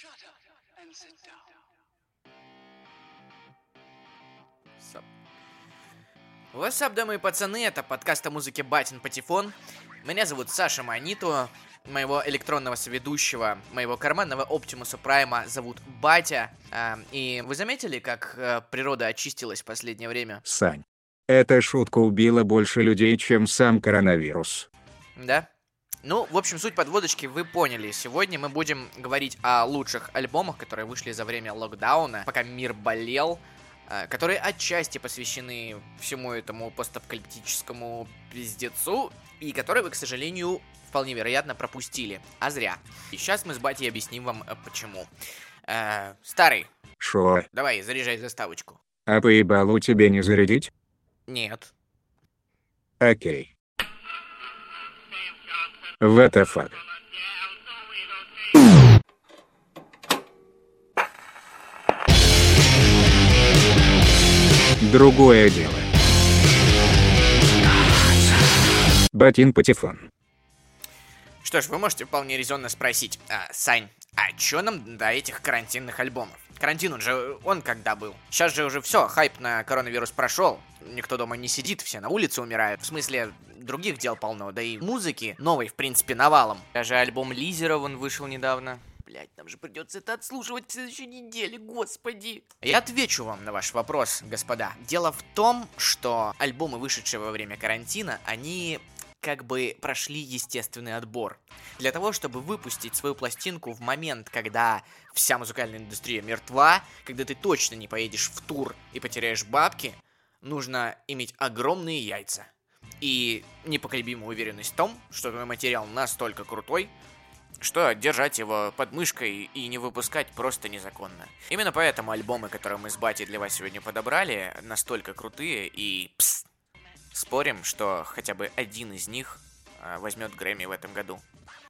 Shut up and sit down. Сап. What's up, дамы и пацаны, это подкаст о музыке Батин Патефон. Меня зовут Саша Манито, моего электронного соведущего, моего карманного Оптимуса Прайма зовут Батя. А, и вы заметили, как э, природа очистилась в последнее время? Сань. Эта шутка убила больше людей, чем сам коронавирус. Да? Ну, в общем, суть подводочки вы поняли. Сегодня мы будем говорить о лучших альбомах, которые вышли за время локдауна, пока мир болел, э, которые отчасти посвящены всему этому постапокалиптическому пиздецу, и которые вы, к сожалению, вполне вероятно пропустили. А зря. И сейчас мы с Батей объясним вам, э, почему. Э, старый, Шо? давай, заряжай заставочку. А поебалу тебе не зарядить? Нет. Окей. Fuck? Другое дело. Батин Патефон. Что ж, вы можете вполне резонно спросить, а, Сань, а чё нам до этих карантинных альбомов? Карантин, он же, он когда был? Сейчас же уже все, хайп на коронавирус прошел. Никто дома не сидит, все на улице умирают. В смысле, других дел полно, да и музыки новой, в принципе, навалом. Даже альбом Лизера, он вышел недавно. Блять, нам же придется это отслушивать в следующей неделе, господи. Я отвечу вам на ваш вопрос, господа. Дело в том, что альбомы, вышедшие во время карантина, они как бы прошли естественный отбор. Для того, чтобы выпустить свою пластинку в момент, когда вся музыкальная индустрия мертва, когда ты точно не поедешь в тур и потеряешь бабки, нужно иметь огромные яйца. И непоколебимую уверенность в том, что твой материал настолько крутой, что держать его под мышкой и не выпускать просто незаконно. Именно поэтому альбомы, которые мы с Батей для вас сегодня подобрали, настолько крутые и пс, Спорим, что хотя бы один из них а, возьмет Грэмми в этом году.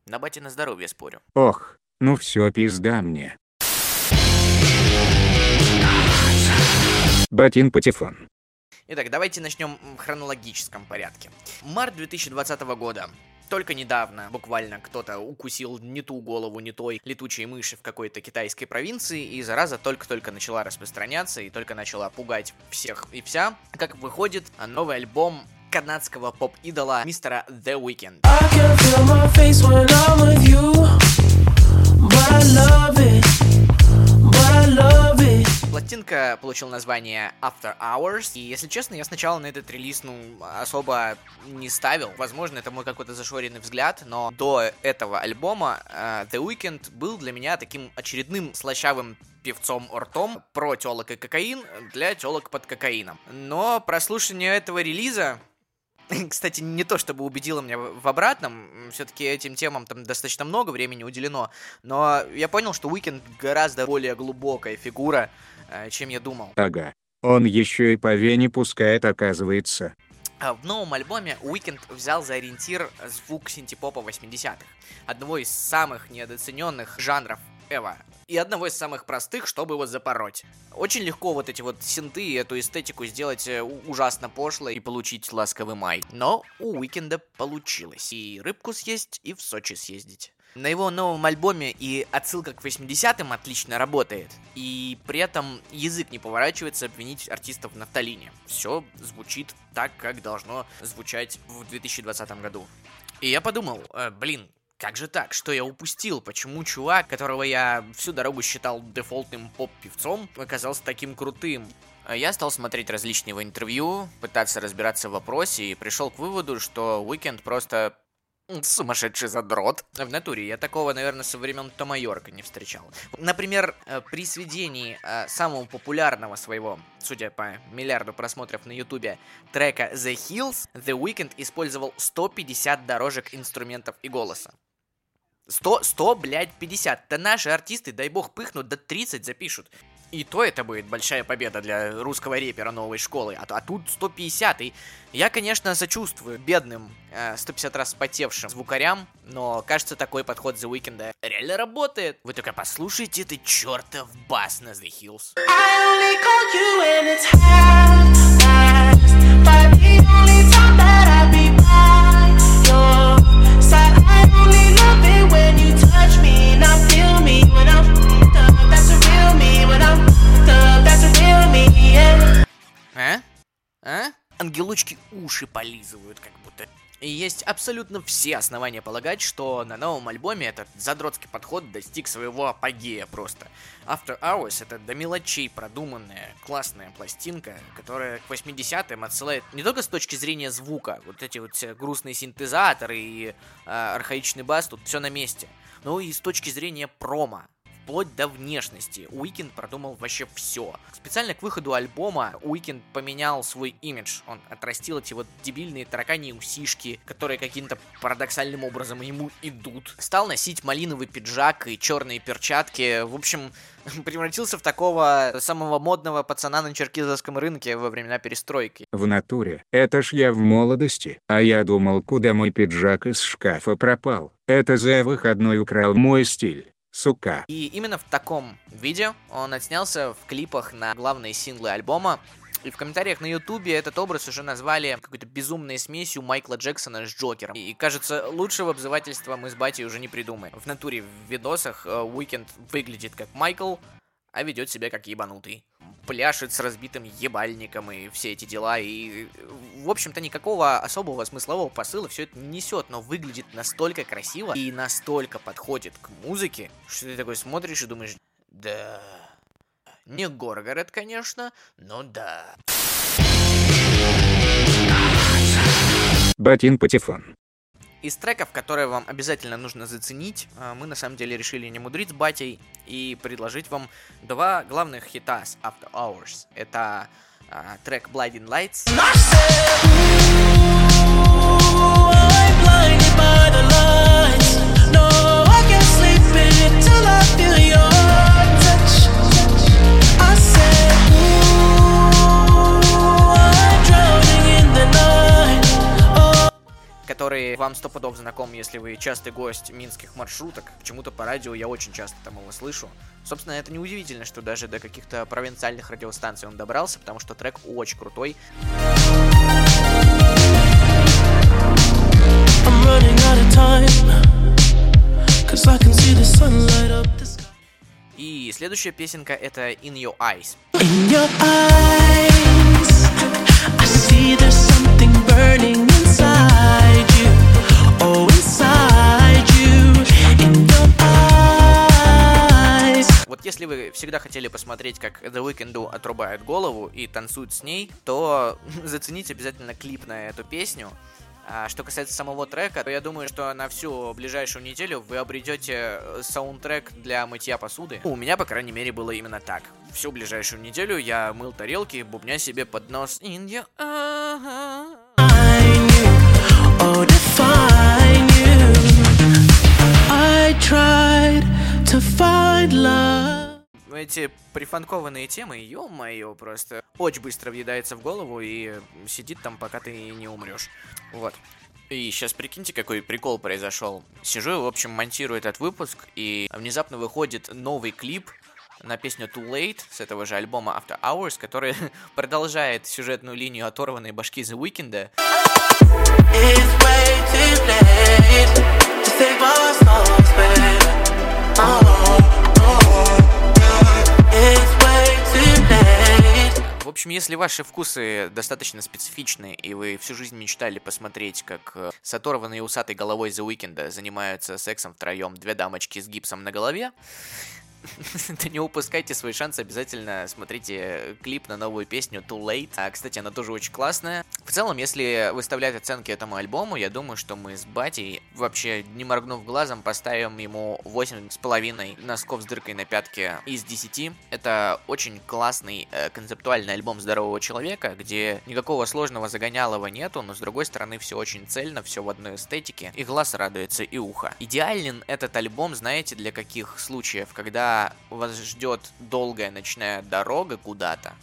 На бате на здоровье спорю. Ох, ну все пизда мне. Батин Патефон. Итак, давайте начнем в хронологическом порядке. Март 2020 года. Только недавно буквально кто-то укусил не ту голову не той летучей мыши в какой-то китайской провинции, и зараза только-только начала распространяться и только начала пугать всех и вся. Как выходит новый альбом канадского поп-идола мистера The Weeknd. I love it, but I love. Пластинка получила название After Hours, и, если честно, я сначала на этот релиз, ну, особо не ставил. Возможно, это мой какой-то зашоренный взгляд, но до этого альбома э, The Weeknd был для меня таким очередным слащавым певцом-ртом про телок и кокаин для телок под кокаином. Но прослушивание этого релиза кстати, не то чтобы убедило меня в обратном, все-таки этим темам там достаточно много времени уделено, но я понял, что Уикенд гораздо более глубокая фигура, э, чем я думал. Ага. Он еще и по вене пускает, оказывается. А В новом альбоме Уикенд взял за ориентир звук синтепопа 80-х, одного из самых недооцененных жанров ever, и одного из самых простых, чтобы его запороть. Очень легко вот эти вот синты и эту эстетику сделать э, ужасно пошло и получить ласковый май. Но у Уикенда получилось. И рыбку съесть, и в Сочи съездить. На его новом альбоме и отсылка к 80-м отлично работает. И при этом язык не поворачивается обвинить артистов в нафталине. Все звучит так, как должно звучать в 2020 году. И я подумал, э, блин, как же так? Что я упустил? Почему чувак, которого я всю дорогу считал дефолтным поп-певцом, оказался таким крутым? А Я стал смотреть различные его интервью, пытаться разбираться в вопросе и пришел к выводу, что Уикенд просто сумасшедший задрот. В натуре я такого, наверное, со времен Тома Йорка не встречал. Например, э, при сведении э, самого популярного своего, судя по миллиарду просмотров на ютубе, трека The Hills, The Weeknd использовал 150 дорожек инструментов и голоса. 100, 100, блядь, 50. Да наши артисты, дай бог, пыхнут, до 30 запишут. И то это будет большая победа для русского репера новой школы. А, а тут 150. И я, конечно, сочувствую бедным э, 150 раз спотевшим звукарям, но кажется, такой подход The Weeknd реально работает. Вы только послушайте ты чертов бас на The Hills. I only call you when it's half-past, ангелочки уши полизывают, как будто. И есть абсолютно все основания полагать, что на новом альбоме этот задротский подход достиг своего апогея просто. After Hours — это до мелочей продуманная, классная пластинка, которая к 80-м отсылает не только с точки зрения звука, вот эти вот грустные синтезаторы и э, архаичный бас, тут все на месте, но и с точки зрения промо вплоть до внешности. Уикенд продумал вообще все. Специально к выходу альбома Уикенд поменял свой имидж. Он отрастил эти вот дебильные тараканьи усишки, которые каким-то парадоксальным образом ему идут. Стал носить малиновый пиджак и черные перчатки. В общем, превратился в такого самого модного пацана на черкизовском рынке во времена перестройки. В натуре. Это ж я в молодости. А я думал, куда мой пиджак из шкафа пропал. Это за выходной украл мой стиль. Сука. И именно в таком видео он отснялся в клипах на главные синглы альбома. И в комментариях на ютубе этот образ уже назвали какой-то безумной смесью Майкла Джексона с Джокером. И кажется, лучшего обзывательства мы с Батей уже не придумаем. В натуре в видосах Уикенд выглядит как Майкл, а ведет себя как ебанутый. Пляшет с разбитым ебальником и все эти дела. И, в общем-то, никакого особого смыслового посыла все это не несет, но выглядит настолько красиво и настолько подходит к музыке, что ты такой смотришь и думаешь, да... Не Горгород, конечно, но да. Батин Патефон. Из треков, которые вам обязательно нужно заценить, а, мы на самом деле решили не мудрить с батей и предложить вам два главных хита с After Hours. Это а, трек Blinding Lights I'm blinded который вам сто пудов знаком, если вы частый гость минских маршруток. Почему-то по радио я очень часто там его слышу. Собственно, это неудивительно, что даже до каких-то провинциальных радиостанций он добрался, потому что трек очень крутой. The the. И следующая песенка это In Your Eyes. In your eyes, I see there's Вот если вы всегда хотели посмотреть, как The Weeknd отрубает голову и танцует с ней, то зацените обязательно клип на эту песню. А что касается самого трека, то я думаю, что на всю ближайшую неделю вы обретете э, саундтрек для мытья посуды. У меня, по крайней мере, было именно так. Всю ближайшую неделю я мыл тарелки, бубня себе под нос In your to find love. Эти прифанкованные темы, ё-моё, просто очень быстро въедается в голову и сидит там, пока ты не умрешь. Вот. И сейчас прикиньте, какой прикол произошел. Сижу, и, в общем, монтирую этот выпуск, и внезапно выходит новый клип на песню Too Late с этого же альбома After Hours, который продолжает сюжетную линию оторванной башки The Weeknd. В общем, если ваши вкусы достаточно специфичны, и вы всю жизнь мечтали посмотреть, как э, с оторванной усатой головой The Weeknd занимаются сексом втроем две дамочки с гипсом на голове, то не упускайте свой шанс, обязательно смотрите клип на новую песню Too Late. А, кстати, она тоже очень классная. В целом, если выставлять оценки этому альбому, я думаю, что мы с Батей, вообще не моргнув глазом, поставим ему 8,5 носков с дыркой на пятке из 10. Это очень классный э, концептуальный альбом здорового человека, где никакого сложного загонялого нету, но с другой стороны все очень цельно, все в одной эстетике, и глаз радуется, и ухо. Идеален этот альбом, знаете, для каких случаев, когда вас ждет долгая ночная дорога куда-то,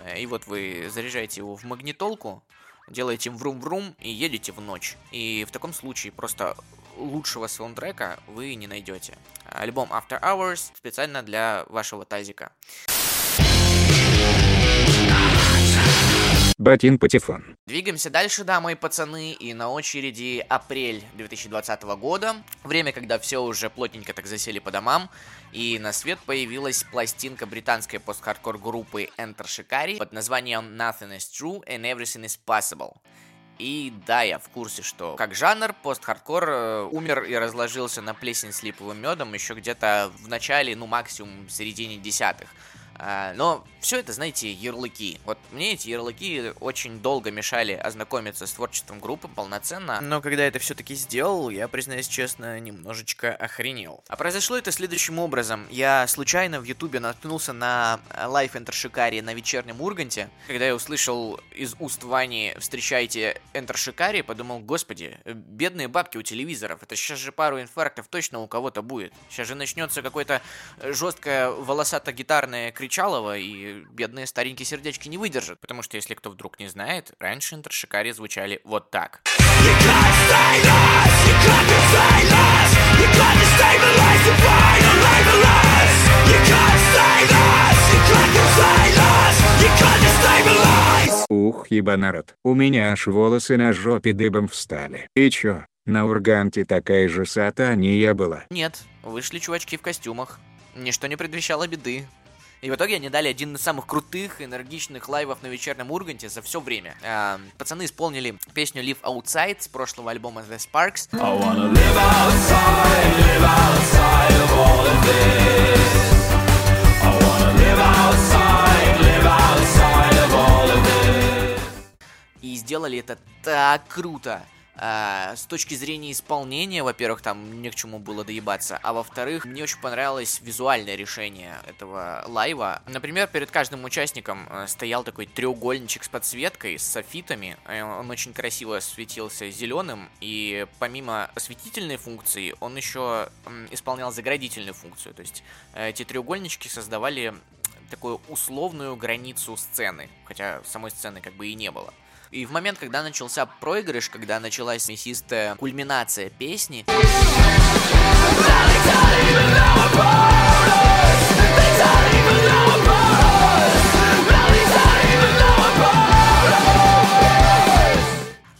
э, и вот вы заряжаете его в магнитолку, делаете врум-врум и едете в ночь. И в таком случае просто лучшего саундтрека вы не найдете. Альбом After Hours специально для вашего тазика. Батин Патефон. Двигаемся дальше, дамы и пацаны, и на очереди апрель 2020 года. Время, когда все уже плотненько так засели по домам, и на свет появилась пластинка британской пост-хардкор группы Enter Shikari под названием Nothing is True and Everything is Possible. И да, я в курсе, что как жанр пост-хардкор э, умер и разложился на плесень с липовым медом еще где-то в начале, ну максимум в середине десятых. А, но все это, знаете, ярлыки. Вот мне эти ярлыки очень долго мешали ознакомиться с творчеством группы полноценно, но когда это все-таки сделал, я, признаюсь честно, немножечко охренел. А произошло это следующим образом. Я случайно в ютубе наткнулся на Life Enter Shikari на вечернем Урганте. Когда я услышал из уст Вани «Встречайте Enter Shikari», подумал, господи, бедные бабки у телевизоров, это сейчас же пару инфарктов точно у кого-то будет. Сейчас же начнется какое-то жесткое волосато-гитарное кричалово, и бедные старенькие сердечки не выдержат. Потому что, если кто вдруг не знает, раньше интершикари звучали вот так. Ух, еба народ, у меня аж волосы на жопе дыбом встали. И чё, на Урганте такая же сатания была? Нет, вышли чувачки в костюмах. Ничто не предвещало беды. И в итоге они дали один из самых крутых, энергичных лайвов на вечернем Урганте за все время. Э, пацаны исполнили песню Live Outside с прошлого альбома The Sparks. I wanna live outside, live outside of all of this. I wanna live outside, live outside of all of this. И сделали это так круто. А, с точки зрения исполнения, во-первых, там не к чему было доебаться, а во-вторых, мне очень понравилось визуальное решение этого лайва. Например, перед каждым участником э, стоял такой треугольничек с подсветкой, с софитами. Э, Он очень красиво светился зеленым, и помимо осветительной функции, он еще исполнял заградительную функцию. То есть эти треугольнички создавали такую условную границу сцены, хотя самой сцены как бы и не было. И в момент, когда начался проигрыш, когда началась мясистая кульминация песни,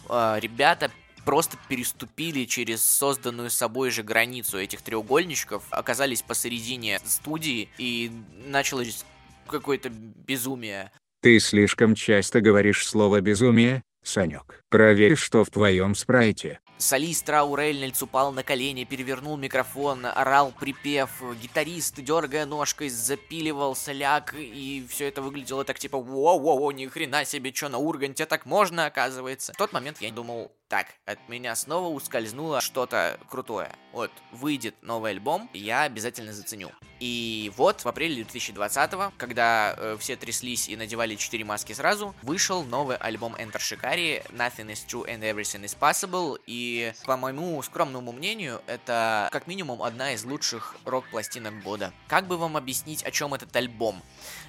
а, ребята просто переступили через созданную собой же границу этих треугольничков, оказались посередине студии и началось какое-то безумие. Ты слишком часто говоришь слово «безумие», Санек. Проверь, что в твоем спрайте. Солист Рау Рейнольдс упал на колени, перевернул микрофон, орал припев, гитарист, дергая ножкой, запиливал соляк, и все это выглядело так типа «Воу-воу-воу, ни хрена себе, что на Урганте так можно, оказывается». В тот момент я думал, так, от меня снова ускользнуло что-то крутое. Вот, выйдет новый альбом, я обязательно заценю. И вот, в апреле 2020 когда э, все тряслись и надевали 4 маски сразу, вышел новый альбом Enter Shikari, Nothing is True and Everything is Possible, и, по моему скромному мнению, это как минимум одна из лучших рок-пластинок года. Как бы вам объяснить, о чем этот альбом?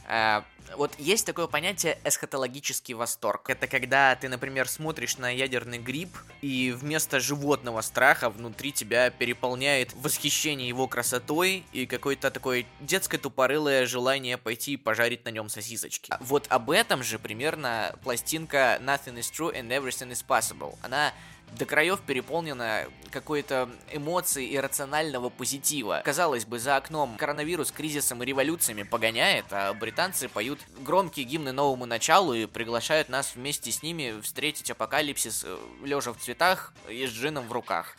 Э, вот есть такое понятие эсхатологический восторг. Это когда ты, например, смотришь на ядерный гриб, и вместо животного страха внутри тебя переполняет восхищение его красотой и какое-то такое детское тупорылое желание пойти и пожарить на нем сосисочки. Вот об этом же примерно пластинка Nothing is True and Everything is Possible. Она до краев переполнена какой-то эмоцией иррационального позитива. Казалось бы, за окном коронавирус кризисом и революциями погоняет, а британцы поют громкие гимны новому началу и приглашают нас вместе с ними встретить апокалипсис э, лежа в цветах и с джином в руках.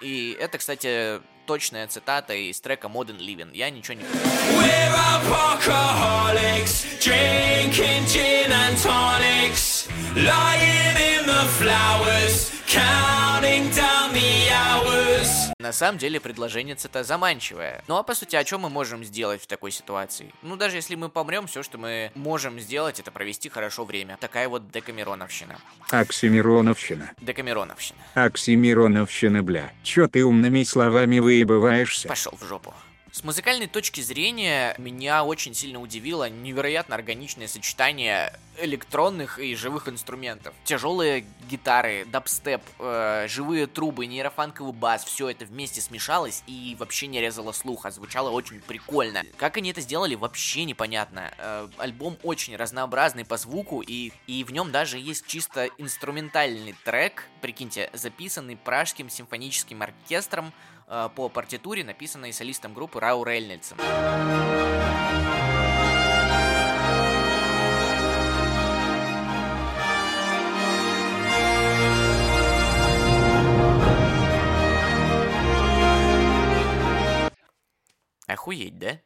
И это, кстати, точная цитата из трека Modern Living. Я ничего не... We're На самом деле предложение это заманчивое. Ну а по сути, о чем мы можем сделать в такой ситуации? Ну даже если мы помрем, все, что мы можем сделать, это провести хорошо время. Такая вот декамероновщина. Оксимироновщина. Декамероновщина. Оксимироновщина, бля. Чё ты умными словами выебываешься? Пошел в жопу. С музыкальной точки зрения меня очень сильно удивило невероятно органичное сочетание электронных и живых инструментов. Тяжелые гитары, дабстеп, э, живые трубы, нейрофанковый бас, все это вместе смешалось и вообще не резало слух, а звучало очень прикольно. Как они это сделали, вообще непонятно. Э, альбом очень разнообразный по звуку, и, и в нем даже есть чисто инструментальный трек, прикиньте, записанный пражским симфоническим оркестром по партитуре, написанной солистом группы Рау Рейнольдсом. Охуеть, да?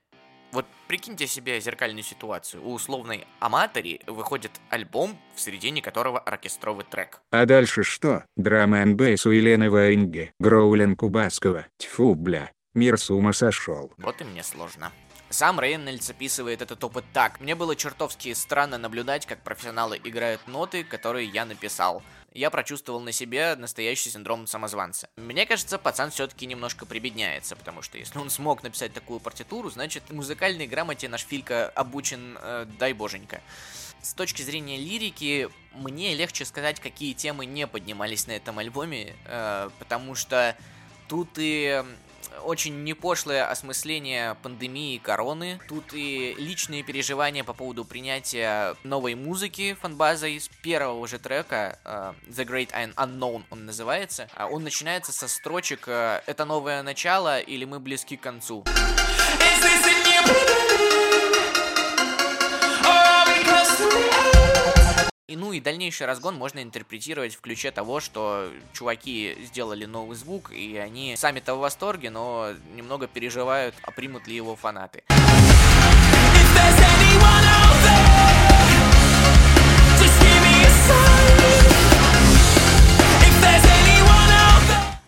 Вот прикиньте себе зеркальную ситуацию. У условной Аматори выходит альбом, в середине которого оркестровый трек. А дальше что? Драма бейс у Елены Ваенги, Гроулинг у Баскова. Тьфу, бля, мир с ума сошел. Вот и мне сложно. Сам Рейнольдс описывает этот опыт так. Мне было чертовски странно наблюдать, как профессионалы играют ноты, которые я написал. Я прочувствовал на себе настоящий синдром самозванца. Мне кажется, пацан все-таки немножко прибедняется, потому что если он смог написать такую партитуру, значит, музыкальной грамоте наш Филька обучен, э, дай боженька. С точки зрения лирики, мне легче сказать, какие темы не поднимались на этом альбоме, э, потому что тут и очень непошлое осмысление пандемии короны. Тут и личные переживания по поводу принятия новой музыки фанбазой с первого же трека э, The Great Un- Unknown он называется. А Он начинается со строчек э, «Это новое начало» или «Мы близки к концу». Is this И ну и дальнейший разгон можно интерпретировать в ключе того, что чуваки сделали новый звук, и они сами-то в восторге, но немного переживают, а примут ли его фанаты.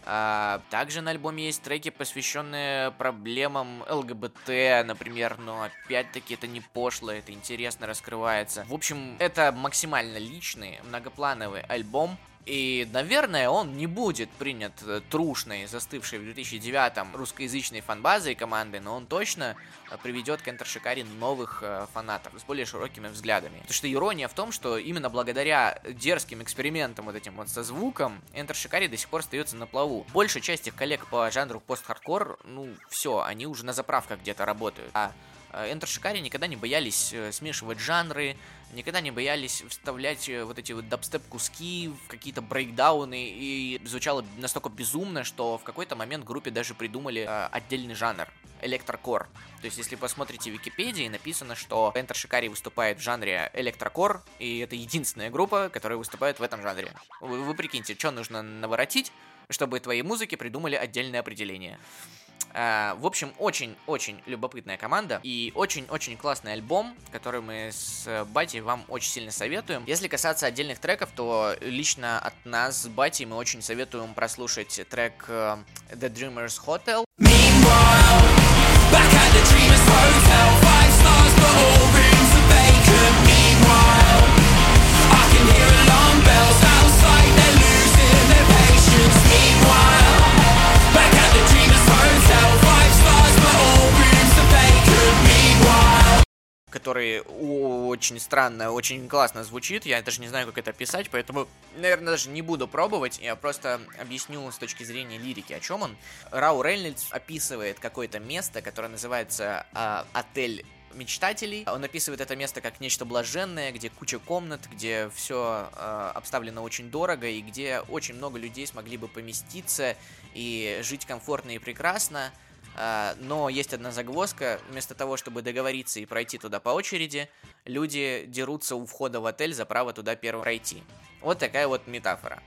А, также на альбоме есть треки, посвященные проблемам ЛГБТ, например, но опять-таки это не пошло, это интересно раскрывается. В общем, это максимально личный, многоплановый альбом, и, наверное, он не будет принят э, трушной, застывшей в 2009-м русскоязычной фанбазой команды, но он точно э, приведет к Enter Shikari новых э, фанатов с более широкими взглядами. Потому что ирония в том, что именно благодаря дерзким экспериментам вот этим вот со звуком, Enter Shikari до сих пор остается на плаву. Большая часть их коллег по жанру пост-хардкор, ну, все, они уже на заправках где-то работают. А э, Shikari никогда не боялись э, смешивать жанры, никогда не боялись вставлять э, вот эти вот дабстеп-куски в какие-то брейкдауны, и звучало настолько безумно, что в какой-то момент группе даже придумали э, отдельный жанр — электрокор. То есть, если посмотрите в Википедии, написано, что Enter Shikari выступает в жанре электрокор, и это единственная группа, которая выступает в этом жанре. Вы, вы прикиньте, что нужно наворотить, чтобы твоей музыке придумали отдельное определение. А, в общем, очень-очень любопытная команда и очень-очень классный альбом, который мы с э, Батей вам очень сильно советуем. Если касаться отдельных треков, то лично от нас с Батей мы очень советуем прослушать трек э, The Dreamers Hotel. Который очень странно, очень классно звучит. Я даже не знаю, как это писать, поэтому, наверное, даже не буду пробовать. Я просто объясню с точки зрения лирики, о чем он. Рау Рейнольдс описывает какое-то место, которое называется а, отель мечтателей. Он описывает это место как нечто блаженное, где куча комнат, где все обставлено очень дорого и где очень много людей смогли бы поместиться и жить комфортно и прекрасно. А, но есть одна загвоздка. Вместо того, чтобы договориться и пройти туда по очереди, люди дерутся у входа в отель за право туда первым пройти. Вот такая вот метафора.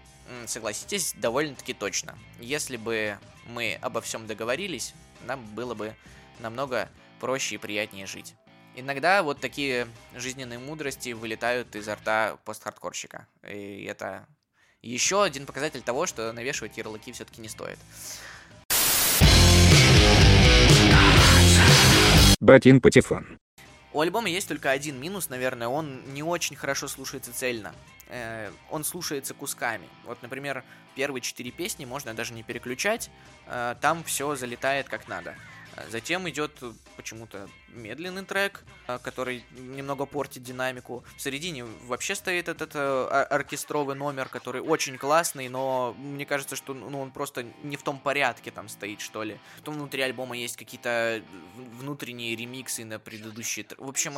Согласитесь, довольно-таки точно. Если бы мы обо всем договорились, нам было бы намного проще и приятнее жить. Иногда вот такие жизненные мудрости вылетают изо рта постхардкорщика. И это еще один показатель того, что навешивать ярлыки все-таки не стоит. Батин Патефон. У альбома есть только один минус, наверное, он не очень хорошо слушается цельно. Э, он слушается кусками. Вот, например, первые четыре песни можно даже не переключать, э, там все залетает как надо. Затем идет э, почему-то медленный трек, э, который немного портит динамику. В середине вообще стоит этот э, ор- оркестровый номер, который очень классный, но мне кажется, что ну, он просто не в том порядке там стоит, что ли. Потом внутри альбома есть какие-то внутренние ремиксы на предыдущие. В общем,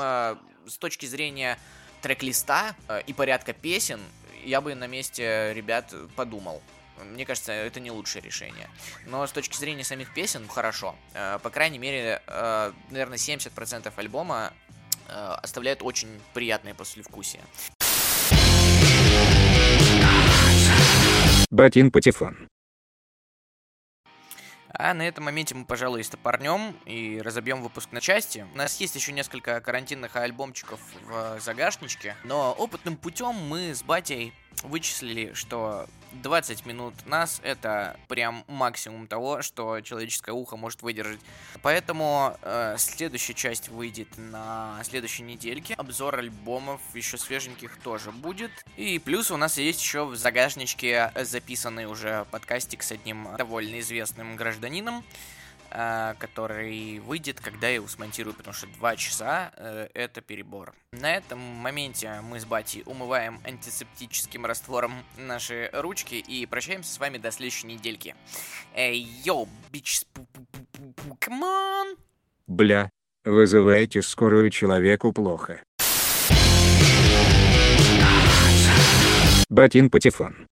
с точки зрения трек-листа и порядка песен, я бы на месте ребят подумал. Мне кажется, это не лучшее решение. Но с точки зрения самих песен, хорошо. Э, По крайней мере, э, наверное, 70% альбома э, оставляет очень приятное послевкусие. Батин Патефон. А на этом моменте мы, пожалуй, стопорнем и разобьем выпуск на части. У нас есть еще несколько карантинных альбомчиков в загашничке, но опытным путем мы с батей вычислили, что 20 минут нас это прям максимум того, что человеческое ухо может выдержать. Поэтому э, следующая часть выйдет на следующей недельке. Обзор альбомов еще свеженьких тоже будет. И плюс у нас есть еще в загашничке записанный уже подкастик с одним довольно известным гражданином э, который выйдет, когда я его смонтирую, потому что 2 часа э, это перебор. На этом моменте мы с Бати умываем антисептическим раствором наши ручки и прощаемся с вами до следующей недельки. Эй, йоу, бич, on! Бля. Вызывайте скорую человеку плохо. Батин Патефон.